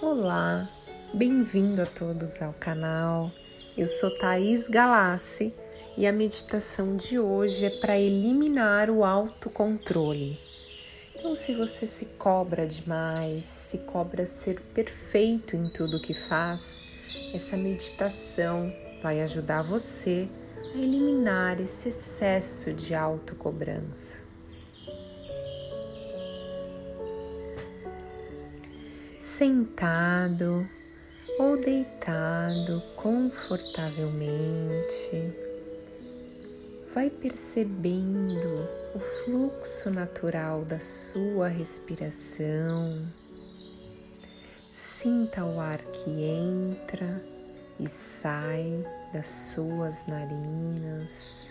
Olá, bem-vindo a todos ao canal. Eu sou Thaís Galassi e a meditação de hoje é para eliminar o autocontrole. Então, se você se cobra demais, se cobra ser perfeito em tudo que faz, essa meditação vai ajudar você a eliminar esse excesso de autocobrança. Sentado ou deitado confortavelmente, vai percebendo o fluxo natural da sua respiração. Sinta o ar que entra e sai das suas narinas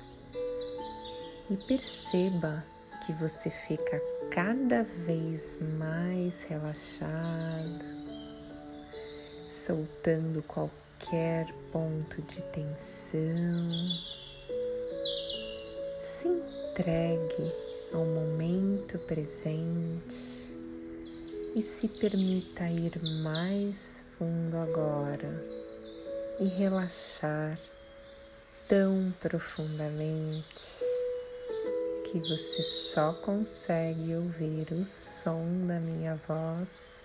e perceba que você fica cada vez mais relaxado, soltando qualquer ponto de tensão. Se entregue ao momento presente e se permita ir mais fundo agora e relaxar tão profundamente que você só consegue ouvir o som da minha voz.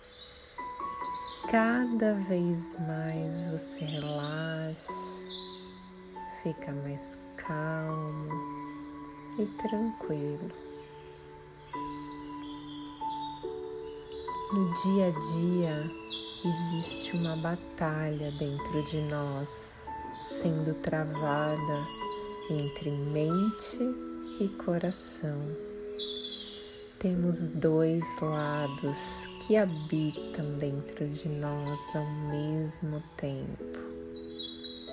Cada vez mais você relaxa, fica mais calmo e tranquilo. No dia a dia, existe uma batalha dentro de nós sendo travada entre mente e coração. Temos dois lados que habitam dentro de nós ao mesmo tempo.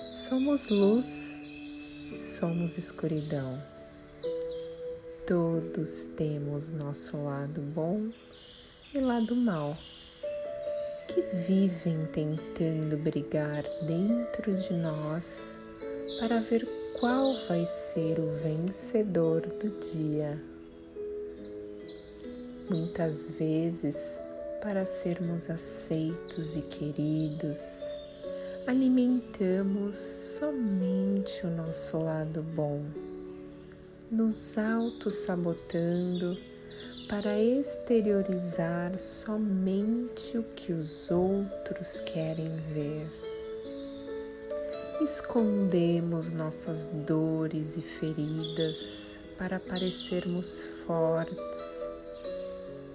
Somos luz e somos escuridão. Todos temos nosso lado bom e lado mal que vivem tentando brigar dentro de nós para ver qual vai ser o vencedor do dia. Muitas vezes, para sermos aceitos e queridos, alimentamos somente o nosso lado bom, nos auto-sabotando para exteriorizar somente o que os outros querem ver. Escondemos nossas dores e feridas para parecermos fortes.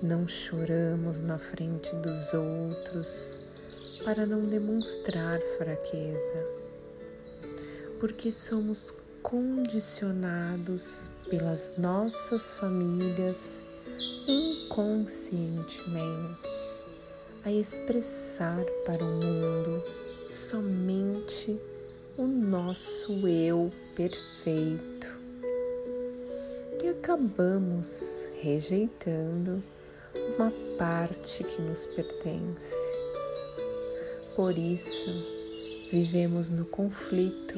Não choramos na frente dos outros para não demonstrar fraqueza, porque somos condicionados pelas nossas famílias inconscientemente a expressar para o mundo somente o nosso eu perfeito e acabamos rejeitando uma parte que nos pertence. Por isso, vivemos no conflito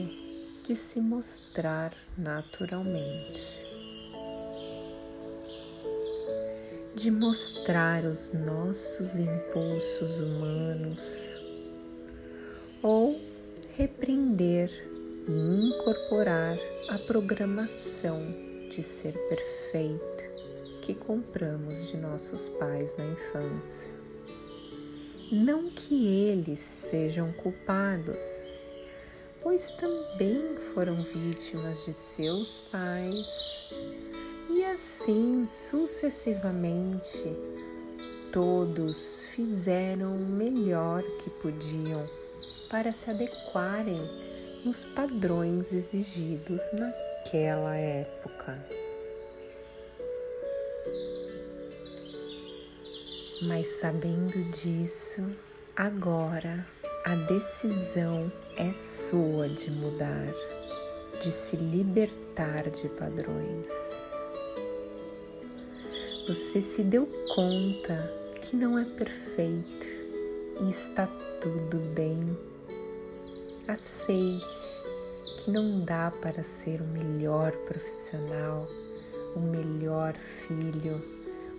de se mostrar naturalmente. de mostrar os nossos impulsos humanos ou repreender e incorporar a programação de ser perfeito que compramos de nossos pais na infância. Não que eles sejam culpados, pois também foram vítimas de seus pais assim sucessivamente. Todos fizeram o melhor que podiam para se adequarem nos padrões exigidos naquela época. Mas sabendo disso, agora a decisão é sua de mudar, de se libertar de padrões. Você se deu conta que não é perfeito e está tudo bem. Aceite que não dá para ser o melhor profissional, o melhor filho,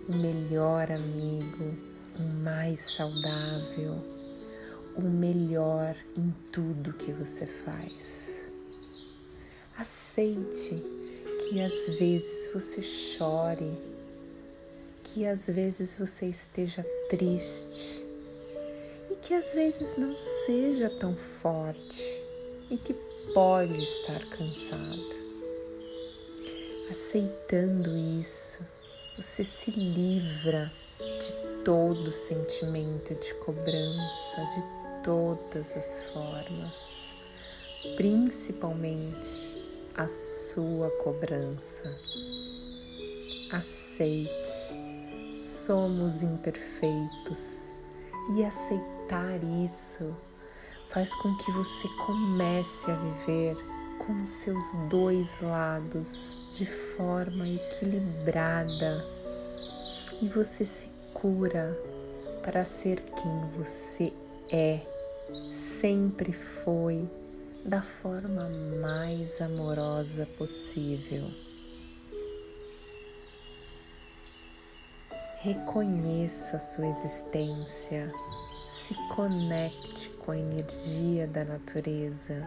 o melhor amigo, o mais saudável, o melhor em tudo que você faz. Aceite que às vezes você chore, que às vezes você esteja triste que às vezes não seja tão forte e que pode estar cansado. Aceitando isso, você se livra de todo sentimento de cobrança, de todas as formas, principalmente a sua cobrança. Aceite, somos imperfeitos e aceitar isso faz com que você comece a viver com os seus dois lados de forma equilibrada. E você se cura para ser quem você é, sempre foi, da forma mais amorosa possível. Reconheça sua existência, se conecte com a energia da natureza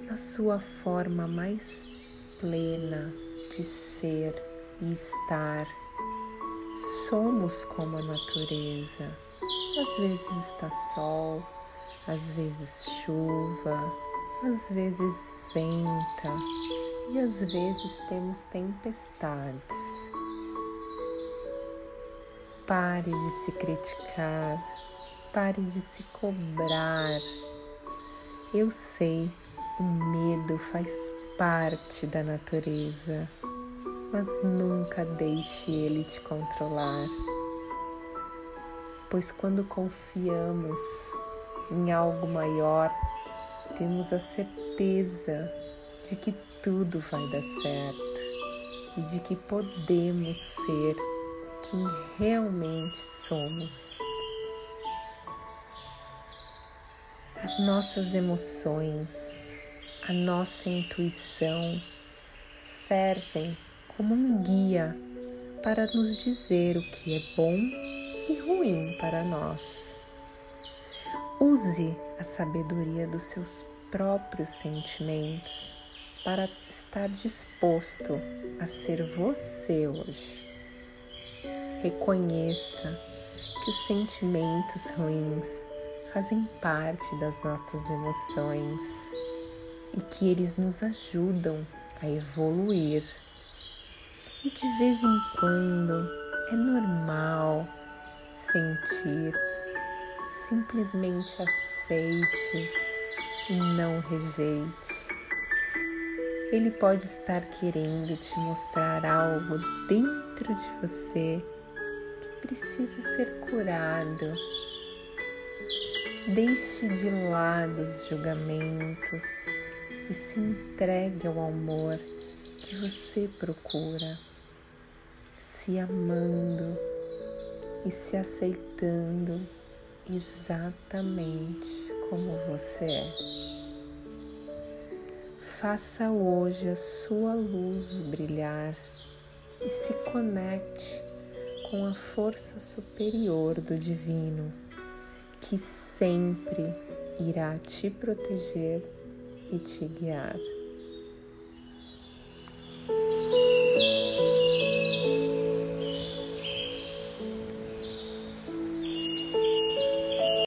na sua forma mais plena de ser e estar. Somos como a natureza. Às vezes está sol, às vezes chuva, às vezes venta e às vezes temos tempestades. Pare de se criticar, pare de se cobrar. Eu sei o medo faz parte da natureza, mas nunca deixe ele te controlar. Pois quando confiamos em algo maior, temos a certeza de que tudo vai dar certo e de que podemos ser quem realmente somos. As nossas emoções, a nossa intuição servem como um guia para nos dizer o que é bom e ruim para nós. Use a sabedoria dos seus próprios sentimentos para estar disposto a ser você hoje. Reconheça que os sentimentos ruins fazem parte das nossas emoções e que eles nos ajudam a evoluir. E de vez em quando é normal sentir, simplesmente aceite e não rejeite. Ele pode estar querendo te mostrar algo dentro de você que precisa ser curado. Deixe de lado os julgamentos e se entregue ao amor que você procura, se amando e se aceitando exatamente como você é. Faça hoje a sua luz brilhar e se conecte com a força superior do Divino, que sempre irá te proteger e te guiar.